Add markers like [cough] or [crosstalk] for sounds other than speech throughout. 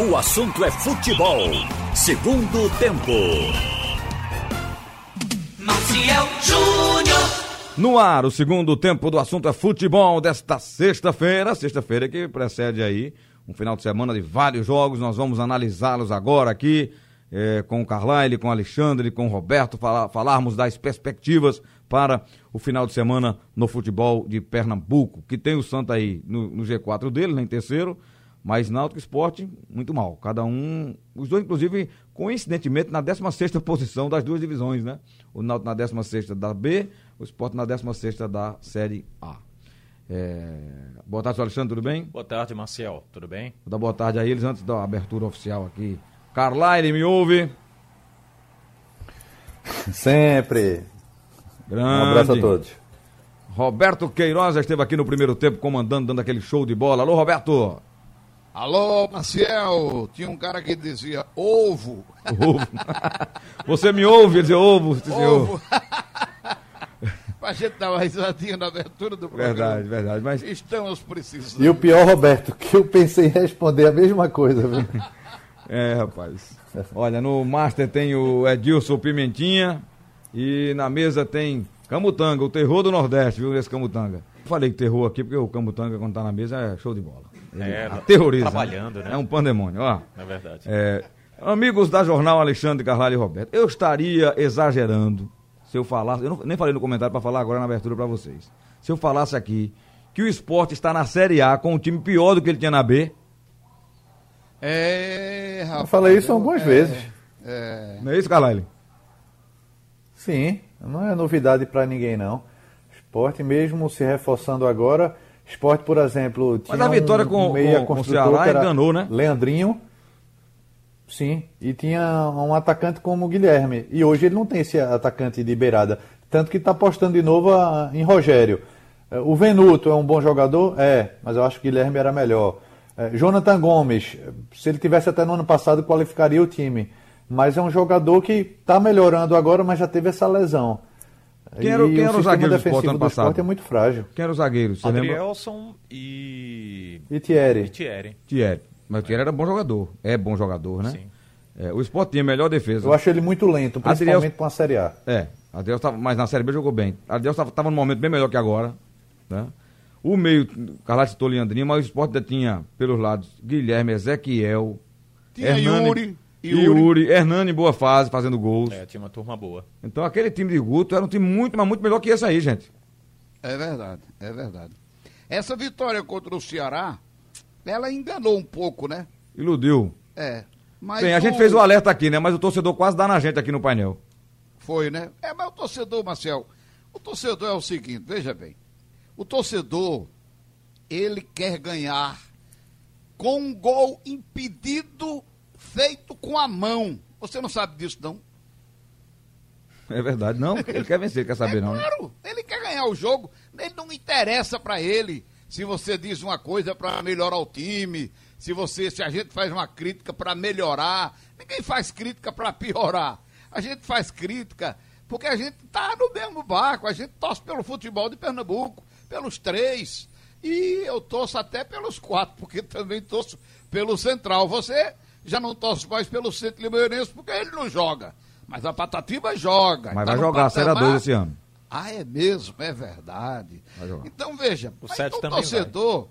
O assunto é futebol. Segundo tempo. Maciel Júnior. No ar, o segundo tempo do assunto é futebol desta sexta-feira. Sexta-feira que precede aí um final de semana de vários jogos. Nós vamos analisá-los agora aqui eh, com o Carlyle, com o Alexandre, com o Roberto, falar, falarmos das perspectivas para o final de semana no futebol de Pernambuco, que tem o Santa aí no, no G4 dele, né, em terceiro, mas Náutico Esporte, muito mal. Cada um, os dois, inclusive, coincidentemente, na 16 posição das duas divisões, né? O Náutico na 16 da B, o Esporte na 16 da Série A. É... Boa tarde, Alexandre, tudo bem? Boa tarde, Marcel, tudo bem? Vou dar boa tarde a eles antes da abertura oficial aqui. Carlyle, me ouve? Sempre. Grande. Um abraço a todos. Roberto Queiroz já esteve aqui no primeiro tempo comandando, dando aquele show de bola. Alô, Roberto! Alô, Maciel, tinha um cara que dizia ovo. Ovo. [laughs] Você me ouve dizer ovo, senhor? Ovo. pra [laughs] gente dar uma risadinha na abertura do programa. Verdade, verdade. Mas Estamos precisando. E o pior, Roberto, que eu pensei em responder a mesma coisa, viu? [laughs] É, rapaz. Olha, no Master tem o Edilson Pimentinha e na mesa tem Camutanga, o terror do Nordeste, viu, esse Camutanga. Falei que terror aqui porque o Camutanga, quando tá na mesa, é show de bola. Ele É, aterroriza. trabalhando, né? É um pandemônio, ó. É verdade. É, amigos da Jornal Alexandre Carvalho e Roberto, eu estaria exagerando se eu falasse, eu não- nem falei no comentário para falar agora na abertura para vocês. Se eu falasse aqui que o esporte está na Série A com um time pior do que ele tinha na B, É, rapaz. Eu falei isso algumas é, vezes. É. não é isso, Carlyle? Sim, não é novidade para ninguém, não. Esporte mesmo se reforçando agora. Esporte, por exemplo, tinha a vitória um com- meia com- com o Ceará enganou, né? Leandrinho. Sim, e tinha um atacante como o Guilherme. E hoje ele não tem esse atacante de beirada. Tanto que está apostando de novo a- em Rogério. Eh, O Venuto é um bom jogador? É, mas eu acho que o Guilherme era melhor. Eh, Jonathan Gomes, se ele tivesse até no ano passado, qualificaria o time. Mas é um jogador que está melhorando agora, mas já teve essa lesão. Quem era o- quem era o zagueiro do Sport ano passado? é muito frágil. Quem era o zagueiro? Você lembra? Adrielson e. E Thierry? e Thierry. Thierry. Mas o Thierry era bom jogador. É bom jogador, né? Sim. É, o esporte tinha a melhor defesa. Eu acho ele muito lento, principalmente Adriel- para uma Série A. É, Adeus tava, mas na Série B jogou bem. Adeus estava tava num momento bem melhor que agora. Né? O meio, Carlos citou Leandrinho, mas o esporte ainda tinha pelos lados Guilherme, Ezequiel, Tinha Yuri, e Yuri. Yuri, Hernani em boa fase, fazendo gols. É, tinha uma turma boa. Então aquele time de Guto era um time muito, mas muito melhor que esse aí, gente. É verdade, é verdade. Essa vitória contra o Ceará, ela enganou um pouco, né? Iludiu. É. Mas Bem, a gente fez o alerta aqui, né? Mas o torcedor quase dá na gente aqui no painel. Foi, né? É, mas o torcedor, Marcel, o torcedor é o seguinte, veja bem. O torcedor, ele quer ganhar com um gol impedido feito com a mão. Você não sabe disso, não? [laughs] É verdade. Não, ele quer vencer, quer saber é não. né? claro, ele quer ganhar o jogo, ele não interessa pra ele se você diz uma coisa pra melhorar o time, se você, se a gente faz uma crítica pra melhorar, ninguém faz crítica pra piorar. A gente faz crítica porque a gente tá no mesmo barco, a gente torce pelo futebol de Pernambuco, pelos três, e eu torço até pelos quatro, [laughs] porque também torço pelo Central. Você já não torce mais pelo Centro Limeirense porque ele não joga. Mas a Patativa joga. Mas tá vai jogar a Série patamar- A2 esse ano. ah, é mesmo, é verdade. Vai. Então veja, O mas torcedor,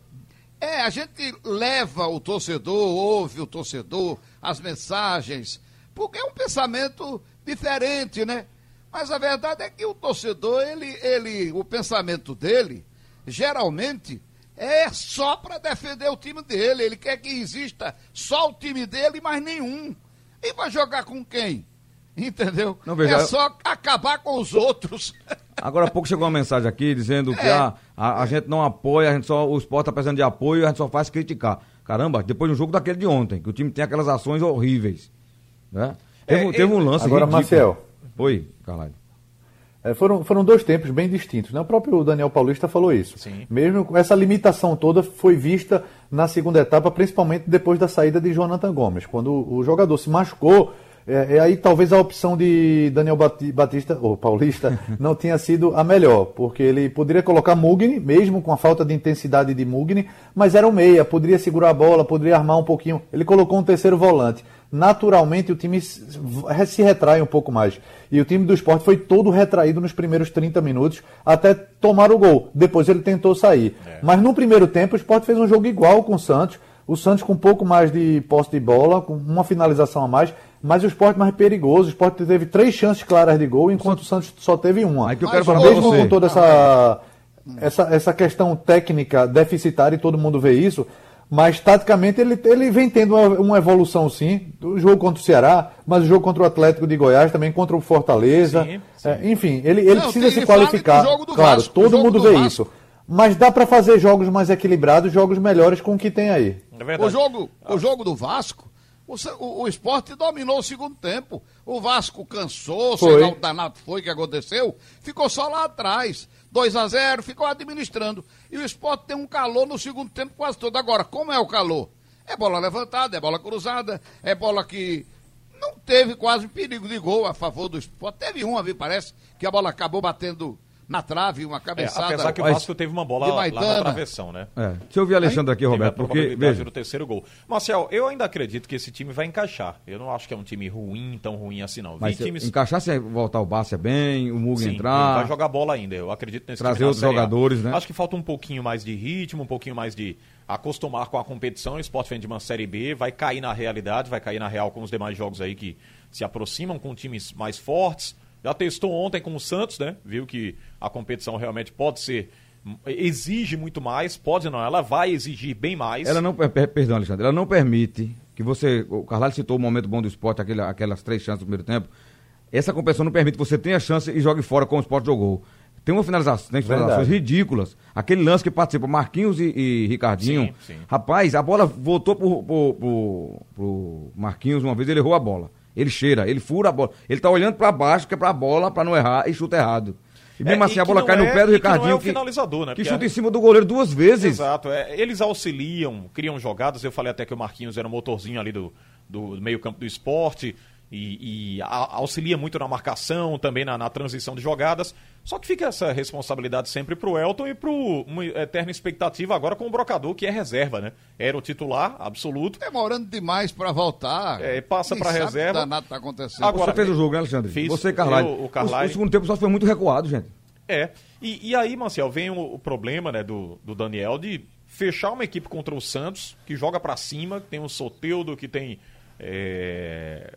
é, a gente leva o torcedor, ouve o torcedor, as mensagens, porque é um pensamento diferente, né? Mas a verdade é que o torcedor, ele, ele, o pensamento dele, geralmente, é só para defender o time dele. Ele quer que exista só o time dele, mas nenhum. E vai jogar com quem? Entendeu? Não, veja, é eu- só acabar com os outros. [laughs] Agora há pouco chegou uma mensagem aqui dizendo que É. ah, a, a gente não apoia, a gente só, o esporte está precisando de apoio, a gente só faz criticar. Caramba, depois do jogo daquele de ontem, que o time tem aquelas ações horríveis. Né? Teve, um- É, teve um lance Agora, ridículo. Marcel. Oi, Carlalho. É, foram, foram dois tempos bem distintos. Né? O próprio Daniel Paulista falou isso. Sim. Mesmo com essa limitação toda foi vista na segunda etapa, principalmente depois da saída de Jonathan Gomes. Quando o, o jogador se machucou, É, é aí talvez a opção de Daniel Bati- Batista, ou Paulista, [laughs] não tenha sido a melhor, porque ele poderia colocar Mugni, mesmo com a falta de intensidade de Mugni, mas era um meia, poderia segurar a bola, poderia armar um pouquinho. Ele colocou um terceiro volante. Naturalmente o time se retrai um pouco mais. E o time do esporte foi todo retraído nos primeiros 30 minutos até tomar o gol. Depois ele tentou sair. Mas no primeiro tempo o esporte fez um jogo igual com o Santos. O Santos com um pouco mais de posse de bola, com uma finalização a mais, mas o esporte mais perigoso. O esporte teve três chances claras de gol, enquanto o Santos só teve uma. Aí que eu quero Mas falar mesmo você. com toda essa, essa, essa questão técnica deficitária, e todo mundo vê isso, mas taticamente ele, ele vem tendo uma, uma evolução sim. O jogo contra o Ceará, mas o jogo contra o Atlético de Goiás, também contra o Fortaleza. Sim, sim. É, enfim, ele, ele Não, precisa se qualificar. do jogo do claro, Vasco, todo mundo do vê Vasco. isso. Mas dá para fazer jogos mais equilibrados, jogos melhores com o que tem aí. É. O jogo, o jogo do Vasco, o, o, o esporte dominou o segundo tempo. O Vasco cansou, sei lá o danado foi que aconteceu, ficou só lá atrás. 2 a 0 ficou administrando. E o esporte tem um calor no segundo tempo quase todo. Agora, como é o calor? É bola levantada, é bola cruzada, é bola que não teve quase perigo de gol a favor do esporte. Teve uma, vi, parece, que a bola acabou batendo na trave, uma É, cabeçada. apesar que o Vasco teve uma bola lá na travessão, né? É. Deixa eu ouvir Alexandre aqui, Roberto, porque, veja, do terceiro gol. Marcel, eu ainda acredito que esse time vai encaixar. Eu não acho que é um time ruim, tão ruim assim, não. Mas se times. encaixar sem voltar o Bárcia bem, o Mug Sim, entrar. vai jogar bola ainda. Eu acredito nesse Trazer outros A. jogadores, né? Acho que falta um pouquinho mais de ritmo, um pouquinho mais de acostumar com a competição. O Sport vem de uma Série B, vai cair na realidade, vai cair na real com os demais jogos aí que se aproximam com times mais fortes. Já testou ontem com o Santos, né? Viu que a competição realmente pode ser. exige muito mais, pode não, ela vai exigir bem mais. Ela não, per- per- perdão, Alexandre, ela não permite que você, o Carvalho citou o momento bom do esporte, aquele, aquelas três chances do primeiro tempo, essa competição não permite que você tenha chance e jogue fora como o esporte jogou. Tem uma finalização, tem finalizações ridículas. Aquele lance que participa Marquinhos e, e Ricardinho. Sim, sim. Rapaz, a bola voltou pro, pro, pro- pro Marquinhos uma vez, ele errou a bola. Ele cheira, ele fura a bola. Ele tá olhando pra baixo, que é pra bola, pra não errar, e chuta errado. E mesmo É, assim e a que bola cai é- no pé do e que não é Ricardinho. o finalizador, né? Que chuta é- em cima do goleiro duas vezes. Exato, é, eles auxiliam, criam jogadas. Eu falei até que o Marquinhos era o motorzinho ali do, do meio-campo do esporte e, e auxilia muito na marcação, também na, na transição de jogadas. Só que fica essa responsabilidade sempre pro Elton e pro uma eterna expectativa agora com o Brocador, que é reserva, né? Era o titular absoluto. Demorando demais pra voltar. É, passa sabe reserva. Danado tá acontecendo. Agora- Você fez o jogo, né, Alexandre? Fiz. Você, Carvalho. Eu, o Carvalho. O, o segundo tempo só foi muito recuado, gente. É. E, e aí, Marcel, vem o, o problema né, do, do Daniel de fechar uma equipe contra o Santos, que joga pra cima, que tem o Soteudo, que tem é,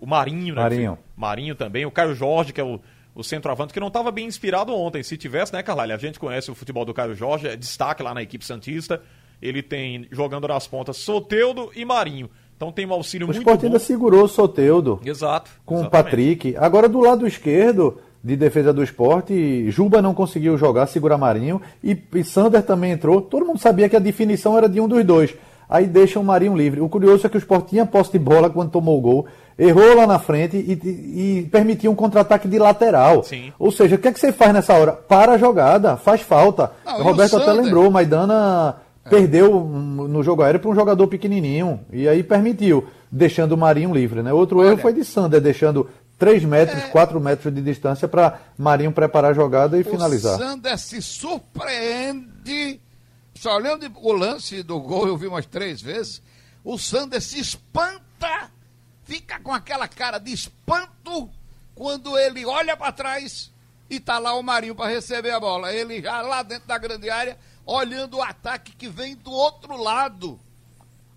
o Marinho, né? Marinho. Marinho também, o Caio Jorge, que é o, o centroavante, que não estava bem inspirado ontem. Se tivesse, né, Carlalho? A gente conhece o futebol do Caio Jorge, é destaque lá na equipe Santista. Ele tem, jogando nas pontas, Soteudo e Marinho. Então tem um auxílio O muito bom. ainda segurou o Soteudo Exato. com o exatamente. Patrick. Agora do lado esquerdo de defesa do esporte, Juba não conseguiu jogar, segurar Marinho, e, e Sander também entrou. Todo mundo sabia que a definição era de um dos dois. Aí deixa o Marinho livre. O curioso é que o esporte tinha posse de bola quando tomou o gol, errou lá na frente e, e- e permitiu um contra-ataque de lateral. Sim. Ou seja, o que é que você faz nessa hora? Para a jogada, faz falta. Não, o Roberto o até lembrou, Maidana perdeu hum, no jogo aéreo para um jogador pequenininho e aí permitiu, deixando o Marinho livre. Né? Outro erro foi de Sander, deixando 3 metros, 4 metros de distância para Marinho preparar a jogada e finalizar. O Sander se surpreende. Só olhando o lance do gol, eu vi umas três vezes. O Sander se espanta, fica com aquela cara de espanto quando ele olha para trás e tá lá o Marinho para receber a bola. Ele já lá dentro da grande área, olhando o ataque que vem do outro lado.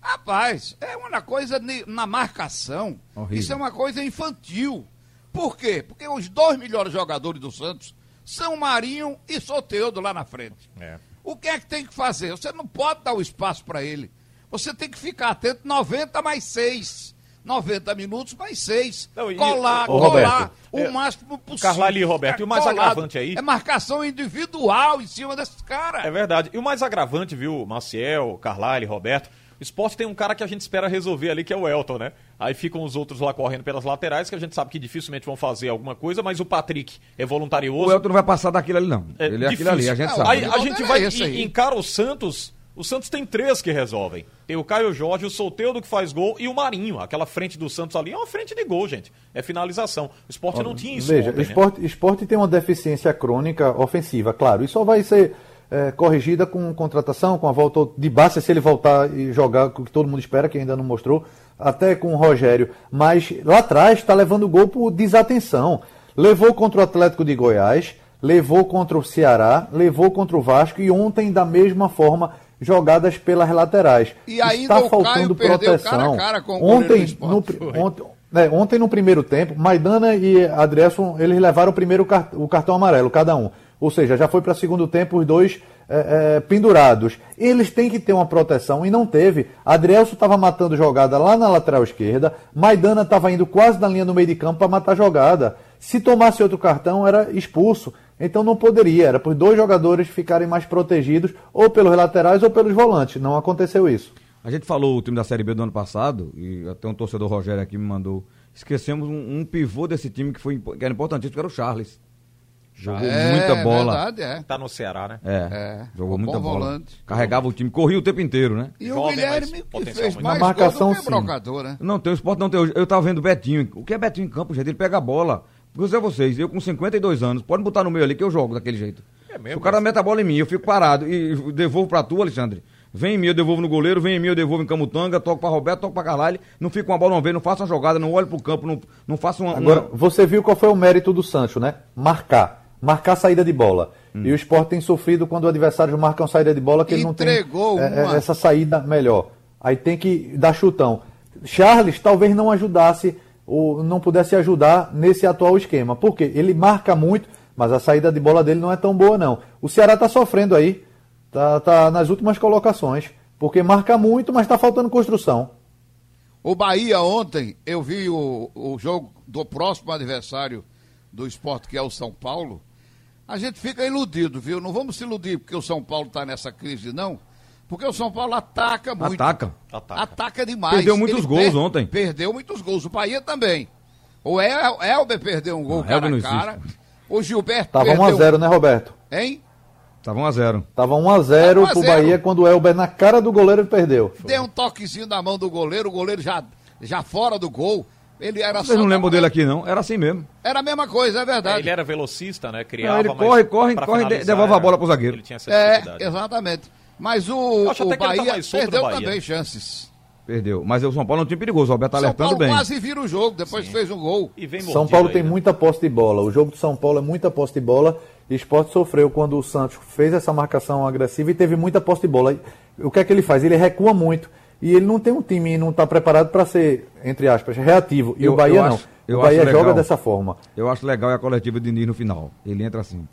Rapaz, é uma coisa na marcação. Horrível. Isso é uma coisa infantil. Por quê? Porque os dois melhores jogadores do Santos são Marinho e Soteudo lá na frente. É. O que é que tem que fazer? Você não pode dar o espaço para ele. Você tem que ficar atento 90 mais 6. 90 minutos mais 6. Não, e- colar, Ô, colar Roberto, o é, máximo possível. Carvalho e Roberto, e o mais Colado. agravante aí? É marcação individual em cima desses caras. É verdade. E o mais agravante, viu, Maciel, Carlyle, Roberto, esporte tem um cara que a gente espera resolver ali, que é o Elton, né? Aí ficam os outros lá correndo pelas laterais, que a gente sabe que dificilmente vão fazer alguma coisa, mas o Patrick é voluntarioso. O Elton não vai passar daquilo ali, não. É ele é aquilo difícil. ali, a gente Não, sabe. Aí O a gente é vai e encara o Santos O Santos tem três que resolvem. Tem o Caio Jorge, o Solteudo que faz gol e o Marinho. Aquela frente do Santos ali é uma frente de gol, gente. É finalização. O esporte não tinha isso Veja, ontem, o esporte, né? esporte tem uma deficiência crônica ofensiva, claro. Isso só vai ser é, corrigida com contratação, com a volta de Bassa, se ele voltar e jogar, o que todo mundo espera, que ainda não mostrou, até com o Rogério. Mas lá atrás está levando gol por desatenção. Levou contra o Atlético de Goiás, levou contra o Ceará, levou contra o Vasco e ontem da mesma forma jogadas pelas laterais. E ainda Está faltando proteção. cara a cara ontem, Sport. no, ontem, é, ontem no primeiro tempo, Maidana e Adrielson, eles levaram o primeiro o cartão amarelo, cada um. Ou seja, já foi para segundo tempo os dois é, é, pendurados. Eles têm que ter uma proteção e não teve. Adrielson estava matando jogada lá na lateral esquerda, Maidana estava indo quase na linha do meio de campo para matar jogada. Se tomasse outro cartão, era expulso. Então não poderia, era para os dois jogadores ficarem mais protegidos, ou pelos laterais ou pelos volantes. Não aconteceu isso. A gente falou o time da Série B do ano passado, e até um torcedor Rogério aqui me mandou. Esquecemos um, um pivô desse time que, foi, que era importantíssimo, que era o Charles. Jogou É, muita bola. verdade, é. Tá no Ceará, né? É, É, jogou um muita bom bola. volante. Carregava o time, corria o tempo inteiro, né? E Jovem, o Guilherme que fez mais Na marcação, gol do que sim. brocador, né? Não, tem o esporte, não tem. o- Eu tava vendo o Betinho. O que é Betinho em campo, gente? Ele pega a bola. Vou dizer a vocês, eu com 52 anos, pode botar no meio ali que eu jogo daquele jeito. É mesmo, Se o cara mas- mete a bola em mim, eu fico parado e devolvo pra tu, Alexandre. Vem em mim, eu devolvo no goleiro, vem em mim, eu devolvo em Camutanga, toco pra Roberto, toco pra Carlalho, não fico com a bola uma vez, não faço uma jogada, não olho pro campo, não, não faço uma. Agora, uma- você viu qual foi o mérito do Sancho, né? Marcar. Marcar saída de bola. Hum. E o Sport tem sofrido quando adversários marcam saída de bola que ele não tem Entregou é, é, uma. essa saída melhor. Aí tem que dar chutão. Charles talvez não ajudasse, ou não pudesse ajudar nesse atual esquema. Por quê? Ele marca muito, mas a saída de bola dele não é tão boa, não. O Ceará está sofrendo aí. Tá, tá nas últimas colocações. Porque marca muito, mas está faltando construção. O Bahia ontem, eu vi o, o jogo do próximo adversário do esporte, que é o São Paulo. A gente fica iludido, viu? Não vamos se iludir porque o São Paulo está nessa crise, não. Porque o São Paulo ataca muito. Ataca. Ataca. Ataca demais. Perdeu muitos Ele gols ontem. Perdeu muitos gols. O Bahia também. O El, Elber perdeu um gol Não, cara Elber a não cara. existe. O Gilberto Tava perdeu... 1x0, né, Roberto? Hein? Tava 1x0. Tava 1x0 Tava pro 1 a 0. Bahia quando o Elber na cara do goleiro ele perdeu. Deu um toquezinho na mão do goleiro, o goleiro já, já fora do gol. Ele era Vocês não lembram dele aqui, não? Era assim mesmo. Era a mesma coisa, é É, verdade. ele era velocista, né? Criava, Não, ele mas corre, corre, corre e devolve a bola pro zagueiro. Ele tinha essa É, exatamente. Mas o, acho o tá Bahia solto perdeu Bahia, também chances. Perdeu. Mas o São Paulo é um time perigoso. O Roberto tá São alertando Paulo bem. quase vira o jogo, depois fez um gol. E vem São Paulo aí, tem né? muita posse de bola. O jogo de São Paulo é muita posse de bola. E o Sport sofreu quando o Santos fez essa marcação agressiva e teve muita posse de bola. O que é que ele faz? Ele recua muito. E ele não tem um time e não está preparado para ser, entre aspas, reativo. E Eu- o Bahia eu não. acho- eu o Bahia acho joga legal. dessa forma. Eu acho legal é a coletiva de Diniz no final. Ele entra assim.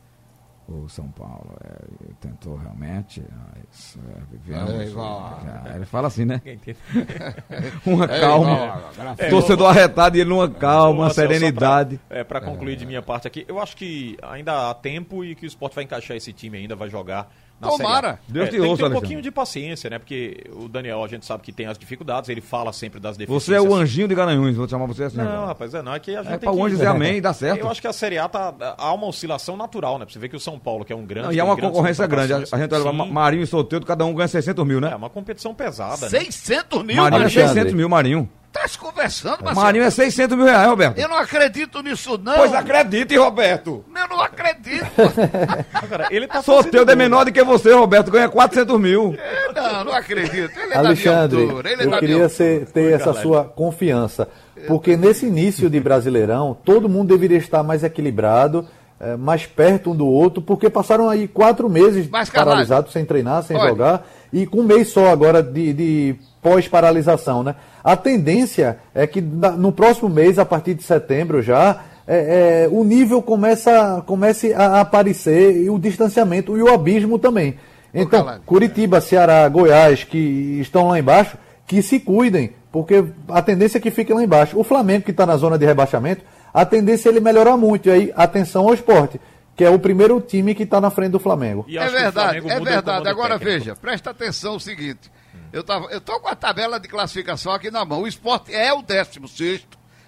O São Paulo é, tentou realmente. Mas, é, vivemos. É igual é, ele fala assim, né? [laughs] Uma É calma. Torcedor arretado e ele numa calma, uma serenidade. Pra, é, pra concluir de minha parte aqui, eu acho que ainda há tempo e que o esporte vai encaixar esse time ainda, vai jogar na Tomara. Série A. Deus É, te tem que ouça, ter um Alexandre. pouquinho de paciência, né? Porque o Daniel, a gente sabe que tem as dificuldades, ele fala sempre das Você deficiências. é o anjinho de Garanhuns, vou chamar você assim. Não, agora. rapaz, é não, é que a gente É tem pra o que... anjo dizer amém e dá certo. Eu acho que a Série A tá, há uma oscilação natural, né? Pra você ver que o São Paulo, que é um grande... Não, e é uma concorrência grande. A, contratações. a gente olha Marinho e Solteiro, cada um ganha 600 mil, É né? uma competição pesada, né? 600 mil, Marinho é. Alexandre. 600 mil, Marinho. Tá se conversando, Marcelo? Marinho é 600 mil reais, Roberto. Eu não acredito nisso, não. Pois acredite, Roberto. Eu não acredito. [laughs] Cara, ele tá fazendo é menor do que você, Roberto. Ganha 400 mil. não, não acredito. Ele é Alexandre, da. Ele é eu da queria minha ser- ter essa Caralho. sua confiança. Porque nesse início de Brasileirão, todo mundo deveria estar mais equilibrado, eh, mais perto um do outro, porque passaram aí quatro meses paralisados, sem treinar, sem olha. jogar, e com um mês só agora de, de pós-paralisação. Né? A tendência é que no próximo mês, a partir de setembro já, é, é, o nível começa, comece a aparecer, e o distanciamento e o abismo também. Então, Calado. Curitiba, Ceará, Goiás, que estão lá embaixo, que se cuidem, porque a tendência é que fiquem lá embaixo. O Flamengo, que está na zona de rebaixamento, a tendência é ele melhorar muito. E aí, atenção ao esporte, que é o primeiro time que está na frente do Flamengo. E É verdade, Flamengo é verdade. Agora técnico. veja, presta atenção o seguinte. Eu, tava, eu tô com a tabela de classificação aqui na mão. O esporte é o 16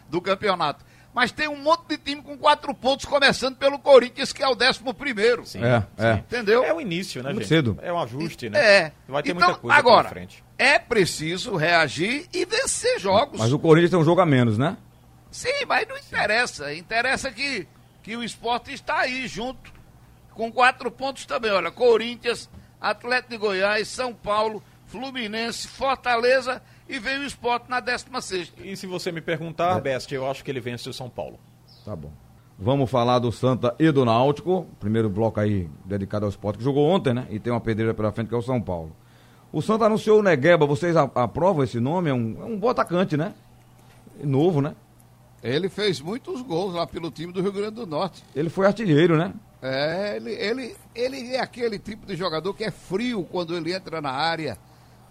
do campeonato. Mas tem um monte de time com quatro pontos, começando pelo Corinthians, que é o décimo primeiro. Sim, É, sim. é. Entendeu? É o início, né, Muito gente? cedo. É um ajuste, né? É. Vai ter então, muita coisa agora, pela frente. é preciso reagir e vencer jogos. Mas o Corinthians tem um jogo a menos, né? Sim, mas não interessa. Interessa que, que o esporte está aí junto, com quatro pontos também. Olha, Corinthians, Atlético de Goiás, São Paulo, Fluminense, Fortaleza e vem o esporte na 16 E se você me É. perguntar, Best, eu acho que ele vence o São Paulo. Tá bom. Vamos falar do Santa e do Náutico. Primeiro bloco aí dedicado ao esporte, que jogou ontem, né? E tem uma pedreira pela frente, que é o São Paulo. O Santa anunciou o Negueba. Vocês aprovam esse nome? É um, é um bom atacante, né? Novo, né? Ele fez muitos gols lá pelo time do Rio Grande do Norte. Ele foi artilheiro, né? É, ele, ele, ele é aquele tipo de jogador que é frio quando ele entra na área,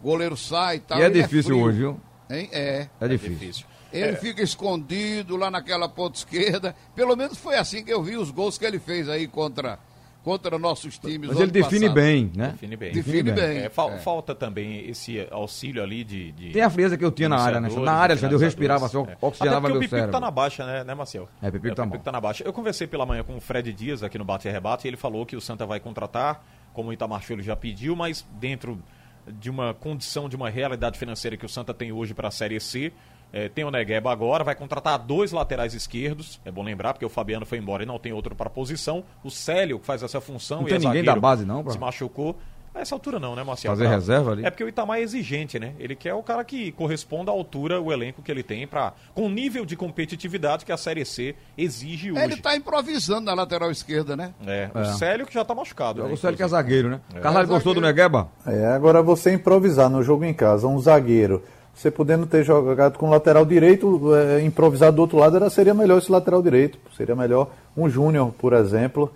goleiro sai e tal. e é ele difícil frio. hoje, viu? Hein? É. É difícil. Difícil. Ele fica escondido lá naquela ponta esquerda. Pelo menos foi assim que eu vi os gols que ele fez aí contra, contra nossos times. Mas ele define passado. bem, né? Define bem. Define bem. É, fal- É. Falta também esse auxílio ali de. de Tem a frieza que eu tinha na área, né? Na área, Alexandre, eu respirava, assim, É. oxigenava meu o Pipico cérebro. tá na baixa, né, né Marcel? É, o Pipico tá mal. tá na baixa. Eu conversei pela manhã com o Fred Dias aqui no Bate e Rebate e ele falou que o Santa vai contratar, como o Itamar Filho já pediu, mas dentro de uma condição, de uma realidade financeira que o Santa tem hoje para a Série C. É, tem o Negueba agora, vai contratar dois laterais esquerdos. É bom lembrar, porque o Fabiano foi embora e não tem outro para posição. O Célio, que faz essa função. Não tem é ninguém da base, não, pra- Se machucou. A essa altura não, né, Marcelo? Fazer reserva ali? É porque o Itamar é exigente, né? Ele quer o cara que corresponda à altura, o elenco que ele tem, pra, com o nível de competitividade que a Série C exige hoje. Ele tá improvisando na lateral esquerda, né? É, o É. Célio que já tá machucado. né, O Célio que é zagueiro, né? Carlalho É gostou do. Negueba? É, agora você improvisar no jogo em casa, um zagueiro, você podendo ter jogado com lateral direito, é, improvisar do outro lado, era, seria melhor esse lateral direito. Seria melhor um Júnior, por exemplo.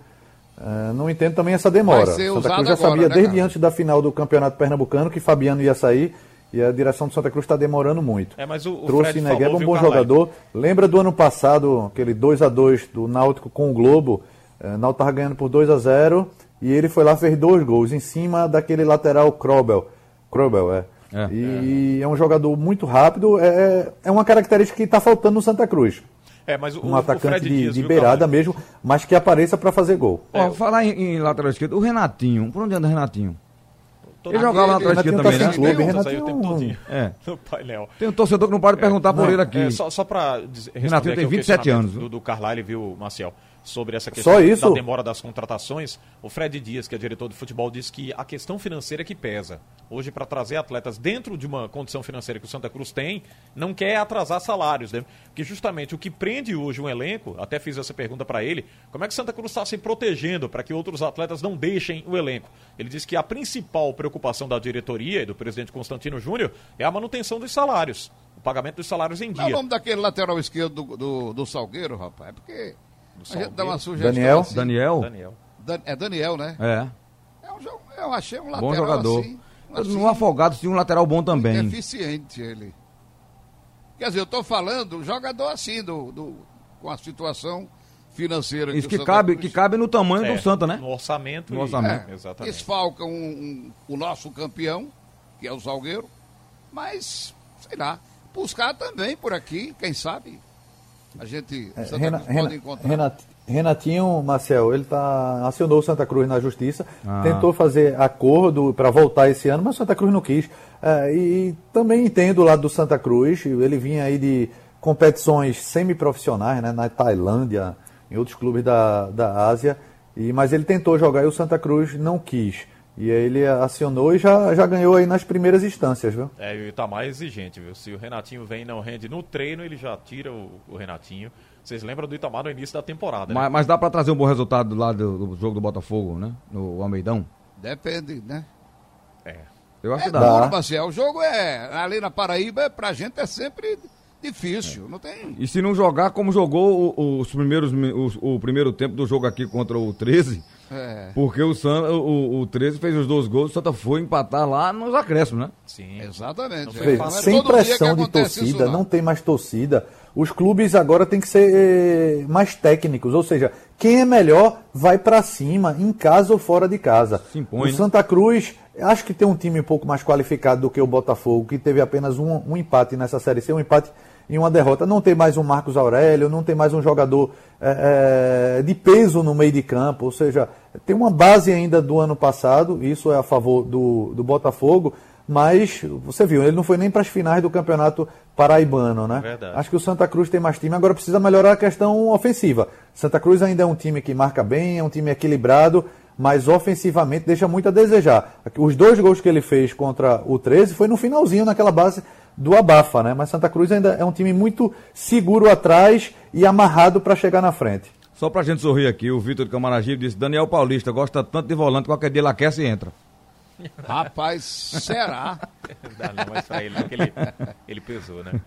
É, não entendo também essa demora. Santa Cruz já agora, sabia né, desde cara? antes da final do Campeonato Pernambucano que Fabiano ia sair e a direção do Santa Cruz está demorando muito. É, mas o, o Trouxe Fred Negueba falou, um bom Carlyle? jogador. Lembra do ano passado, aquele 2 a 2 do Náutico com o Globo? É, O Náutico estava ganhando por 2 a 0 e ele foi lá e fez dois gols em cima daquele lateral Krobel. Krobel, é. É. E é um jogador muito rápido. É, é uma característica que está faltando no Santa Cruz. É, mas o, Um o atacante Fred de, Dias, de viu, beirada Carlyle? mesmo, mas que apareça para fazer gol. Ó, falar em, em lateral esquerdo, o Renatinho, por onde anda o Renatinho? Todo Ele jogava lateral esquerdo Renatinho também, tá né? clube, Perguntas aí o Renatinho tempo é todinho [laughs] É. no painel. Tem um torcedor que não para de perguntar por não, ele aqui. É, só, só para responder Renatinho tem aqui o 27 questionamento anos? Do, do Carlyle, viu, Marcel? Sobre essa questão da demora das contratações. O Fred Dias, que é diretor de futebol, disse que a questão financeira é que pesa. Hoje, para trazer atletas dentro de uma condição financeira que o Santa Cruz tem, não quer atrasar salários. Né? Porque justamente o que prende hoje um elenco, até fiz essa pergunta para ele, como é que o Santa Cruz está se protegendo para que outros atletas não deixem o elenco? Ele disse que a principal preocupação da diretoria e do presidente Constantino Júnior é a manutenção dos salários. O pagamento dos salários em é dia. nome daquele lateral esquerdo do, do, do Salgueiro, rapaz? É porque a gente dá uma sugestão Daniel? assim. Daniel? Daniel. Dan- é Daniel, né? É. É um eu achei um lateral Bom jogador. assim, assim, No Afogado tinha um lateral bom também. eficiente ele. Quer dizer, eu tô falando um jogador assim, do, do, com a situação financeira Isso o que Santa cabe, Cruz- que cabe no tamanho É, do Santa, né? No orçamento. No orçamento. É, É, exatamente. desfalca um, um- o nosso campeão, que é o Salgueiro, mas, sei lá, buscar também por aqui, quem sabe, a gente É, Santa Rena- Cruz Rena- pode encontrar. Renat- Renatinho, Marcel, ele tá, acionou o Santa Cruz na justiça, Ah. tentou fazer acordo para voltar esse ano, mas o Santa Cruz não quis. É, e, também entendo o lado do Santa Cruz, ele vinha aí de competições semiprofissionais, né, na Tailândia, em outros clubes da, da Ásia, e, mas ele tentou jogar e o Santa Cruz não quis. E aí ele acionou e já, já ganhou aí nas primeiras instâncias, viu? É, e o Itamar é exigente, viu? Se o Renatinho vem e não rende no treino, ele já tira o, o Renatinho. Vocês lembram do Itamar no início da temporada, né? Mas, mas dá pra trazer um bom resultado lá do, do jogo do Botafogo, né? No Almeidão. Depende, né? É. Eu acho É que dá. duro, Marcel. O jogo é, ali na Paraíba, é, pra gente é sempre difícil, não tem... E se não jogar como jogou o- os primeiros, os- o, primeiro tempo do jogo aqui contra o 13, É, porque o, San, o, o 13 fez os dois gols, o Santa foi empatar lá nos acréscimos, né? Sim. exatamente. Não É, é sem pressão de torcida, não tem mais torcida. Os clubes agora têm que ser eh, mais técnicos, ou seja, quem é melhor vai para cima, em casa ou fora de casa. Se impõe, o? Santa Cruz, acho que tem um time um pouco mais qualificado do que o Botafogo, que teve apenas um, um empate nessa Série C, um empate em uma derrota. Não tem mais um Marcos Aurélio, não tem mais um jogador é, é, de peso no meio de campo, ou seja, tem uma base ainda do ano passado, isso é a favor do, do Botafogo, mas você viu, ele não foi nem para as finais do campeonato paraibano, né? Verdade. Acho que o Santa Cruz tem mais time, agora precisa melhorar a questão ofensiva. Santa Cruz ainda é um time que marca bem, é um time equilibrado, mas ofensivamente deixa muito a desejar. Os dois gols que ele fez contra o 13 foi no finalzinho, naquela base do abafa, né? Mas Santa Cruz ainda é um time muito seguro atrás e amarrado para chegar na frente. Só pra gente sorrir aqui, o Vitor Camaragibe disse: Daniel Paulista gosta tanto de volante, qualquer dia ele aquece e entra. Rapaz, será? Dá não, mas pra ele, não, que ele, ele pesou, né?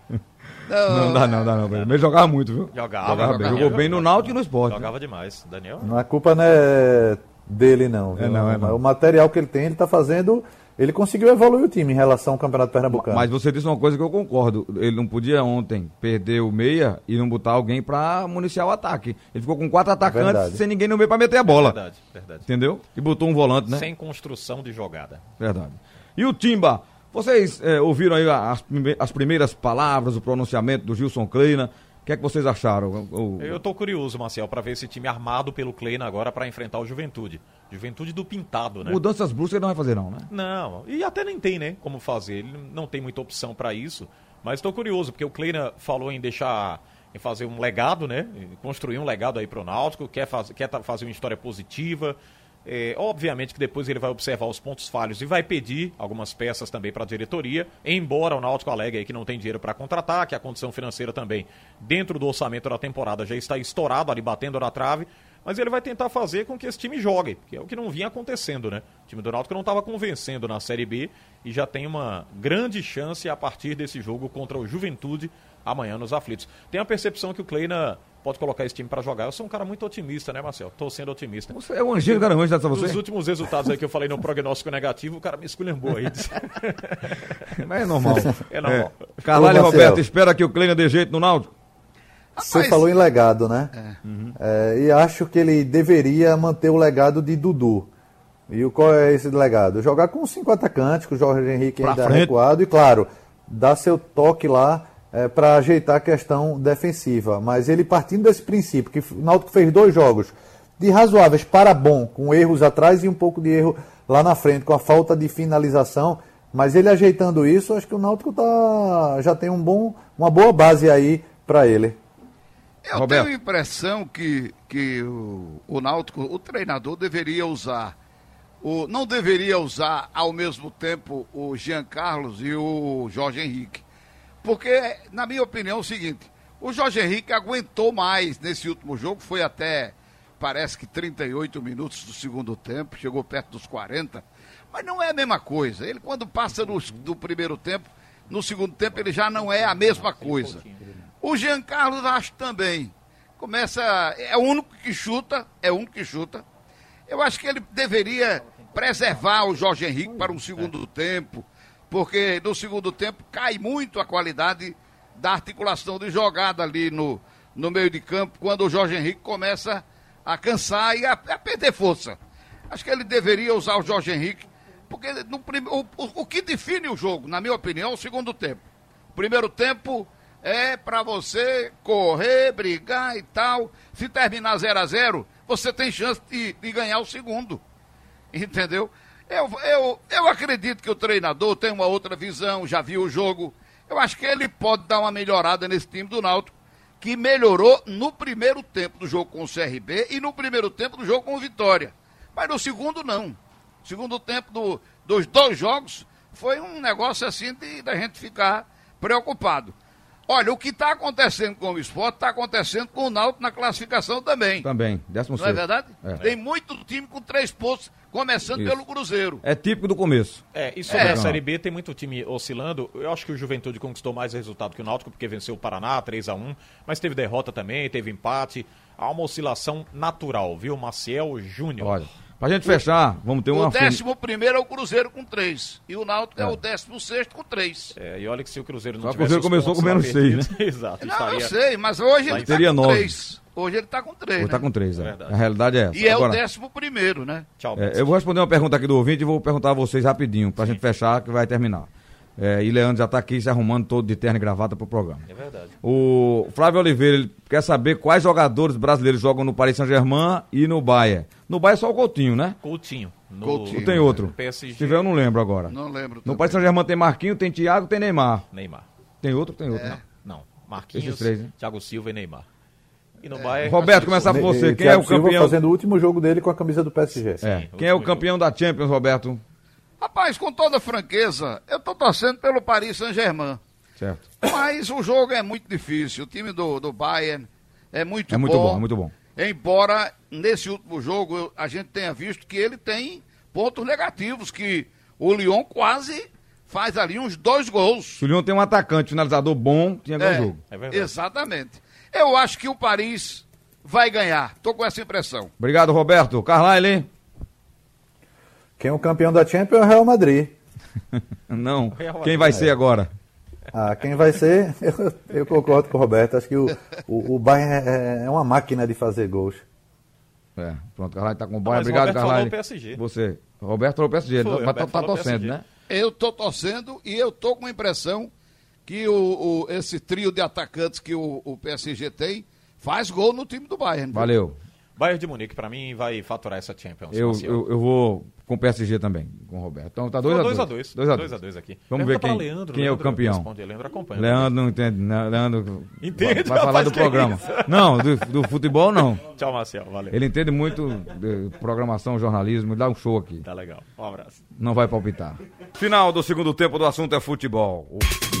Não dá não, dá não. Ele jogava muito, viu? Jogava, Jogava bem. jogava. Jogou bem no Náutico e no esporte. né? Jogava demais. Daniel? Não, a culpa não é dele, não. viu? É não, é não. O material que ele tem, ele está fazendo. Ele conseguiu evoluir o time em relação ao Campeonato Pernambucano. Mas você disse uma coisa que eu concordo. Ele não podia ontem perder o meia e não botar alguém pra municiar o ataque. Ele ficou com quatro atacantes Verdade. sem ninguém no meio pra meter a bola. Verdade, verdade. Entendeu? E botou um volante, né? Sem construção de jogada. Verdade. E o Timba? Vocês eh, ouviram aí as, as primeiras palavras, o pronunciamento do Gilson Kleina. O que é que vocês acharam? O- Eu tô curioso, Marcel, pra ver esse time armado pelo Kleina agora pra enfrentar o Juventude. Juventude do Pintado, né? Mudanças bruscas ele não vai fazer, não, né? Não, e até nem tem, né, como fazer. Ele não tem muita opção pra isso. Mas estou curioso, porque o Kleina falou em deixar, em fazer um legado, né? Construir um legado aí pro Náutico, quer, faz, quer fazer uma história positiva. É, obviamente que depois ele vai observar os pontos falhos e vai pedir algumas peças também para a diretoria, embora o Náutico alegue que não tem dinheiro para contratar, que a condição financeira também, dentro do orçamento da temporada, já está estourado ali, batendo na trave. Mas ele vai tentar fazer com que esse time jogue, que é o que não vinha acontecendo, né? O time do Náutico não estava convencendo na Série B e já tem uma grande chance a partir desse jogo contra o Juventude amanhã nos aflitos. Tem a percepção que o Kleina pode colocar esse time para jogar. Eu sou um cara muito otimista, né, Marcel? Tô sendo otimista. Você é o Angelino Garanhuns, dessa você? últimos resultados aí que eu falei no prognóstico negativo, o cara me esculhambou aí. [laughs] Mas é normal. É normal. Carvalho Ô, Marcelo. Roberto, espera que o Kleina dê jeito no Náutico. Você Rapaz, falou em legado, né? É, e acho que ele deveria manter o legado de Dudu. E o, qual é esse legado? Jogar com cinco atacantes, com o Jorge Henrique Pra ainda frente. recuado, e claro, dar seu toque lá para ajeitar a questão defensiva. Mas ele partindo desse princípio, que o Náutico fez dois jogos de razoáveis para bom, com erros atrás e um pouco de erro lá na frente, com a falta de finalização. Mas ele ajeitando isso, acho que o Náutico tá, já tem um bom, uma boa base aí para ele. Eu Roberto. tenho a impressão que, que o, o Náutico, o treinador deveria usar, o, não deveria usar ao mesmo tempo o Jean Carlos e o Jorge Henrique. Porque, na minha opinião, é o seguinte, o Jorge Henrique aguentou mais nesse último jogo, foi até, parece que 38 minutos do segundo tempo, chegou perto dos 40, mas não é a mesma coisa. Ele, quando passa no, do primeiro tempo, no segundo tempo, ele já não é a mesma coisa. O Jean Carlos acho também. Começa. É o único que chuta, é o único que chuta. Eu acho que ele deveria preservar o Jorge Henrique para um segundo tempo, porque no segundo tempo cai muito a qualidade da articulação de jogada ali no, no meio de campo, quando o Jorge Henrique começa a cansar e a, a perder força. Acho que ele deveria usar o Jorge Henrique, porque no prim, o, o, o que define o jogo, na minha opinião, é o segundo tempo. O primeiro tempo é para você correr, brigar e tal. Se terminar 0 a 0 você tem chance de, de ganhar o segundo. [laughs] Entendeu? Eu, eu, eu acredito que o treinador tem uma outra visão, já viu o jogo. Eu acho que ele pode dar uma melhorada nesse time do Náutico, que melhorou no primeiro tempo do jogo com o CRB e no primeiro tempo do jogo com o Vitória. Mas no segundo, não. Segundo tempo do, dos dois jogos foi um negócio assim de da gente ficar preocupado. Olha, o que está acontecendo com o esporte está acontecendo com o Náutico na classificação também. Também, décimo Não é verdade? É. Tem muito time com três pontos, começando Isso. pelo Cruzeiro. É típico do começo. É, e sobre É. a Série B, tem muito time oscilando. Eu acho que o Juventude conquistou mais resultado que o Náutico, porque venceu o Paraná 3 a 1 mas teve derrota também, teve empate. Há uma oscilação natural, viu? Maciel Júnior. Olha, pra gente fechar, vamos ter uma... O décimo primeiro é o Cruzeiro com três. E o Náutico é, É. o décimo sexto com três. É, e olha que se o Cruzeiro não Só o tivesse Cruzeiro os começou com menos seis, perdidos- [laughs] Exato, Não, estaria... eu sei, mas hoje ele está Teria com nove. três. Hoje ele está com três, Vou né? estar com três, é. Verdade. A realidade é essa. E é Agora, o décimo primeiro, né? Tchau, é, eu vou responder uma pergunta aqui do ouvinte e vou perguntar a vocês rapidinho, pra gente fechar, que vai terminar. É, e Leandro já tá aqui se arrumando todo de terno e gravata pro programa. É verdade. O Flávio Oliveira ele quer saber quais jogadores brasileiros jogam no Paris Saint-Germain e no Bayern. No Bayern só o Coutinho, né? Coutinho. No, Coutinho. Ou tem outro? PSG. Se tiver, eu não lembro agora. Não lembro. No também. Paris Saint-Germain tem Marquinhos, tem Thiago, tem Neymar. Neymar. Tem outro? Tem outro. É. né? Não. Marquinhos, Esses três, né? Thiago Silva e Neymar. E no Bayern... Roberto, acho que começar por só- você. E Quem é o Thiago Silva campeão? fazendo o último jogo dele com a camisa do PSG. É. Quem é o campeão da Champions, Roberto? Rapaz, com toda franqueza, eu tô torcendo pelo Paris Saint-Germain. Certo. Mas o jogo é muito difícil. O time do, do Bayern é muito É muito bom, é muito bom. Embora nesse último jogo eu- a gente tenha visto que ele tem pontos negativos, que o Lyon quase faz ali uns dois gols. Se o Lyon tem um atacante, finalizador bom, tinha ganho o jogo. É verdade. exatamente. Eu acho que o Paris vai ganhar. Tô com essa impressão. Obrigado, Roberto. Carlyle? Quem é o campeão da Champions é o Real Madrid. [laughs] Não. Real Madrid. Quem vai ser agora? Ah, quem vai ser? [laughs] Eu, eu concordo com o Roberto. Acho que o, o, o Bayern é, é uma máquina de fazer gols. É, pronto, Carlyle tá com o Bayern. mas o Obrigado, Roberto falou. PSG. Você. Roberto falou PSG. Ele Foi, tá, Roberto tá, tá falou torcendo, PSG. né? Eu tô torcendo e eu tô com a impressão que o, o- esse trio de atacantes que o, o PSG tem faz gol no time do Bayern. viu? Valeu. Bayern de Munique, pra mim, vai faturar essa Champions. Eu, eu, eu vou com o PSG também, com o Roberto. Então tá 2x2. 2x2. 2x2. 2x2 aqui. Vamos ver Pergunta pra quem, Leandro, quem é o Leandro campeão. responde, Leandro acompanha. Leandro não entende. né? Leandro Entende, vai, vai falar do é programa. isso? [laughs] Não, do, do futebol não. Tchau, Marcel. Valeu. Ele entende muito de programação, jornalismo. Dá um show aqui. Tá legal. Um abraço. Não vai palpitar. Final do segundo tempo do assunto é futebol. O-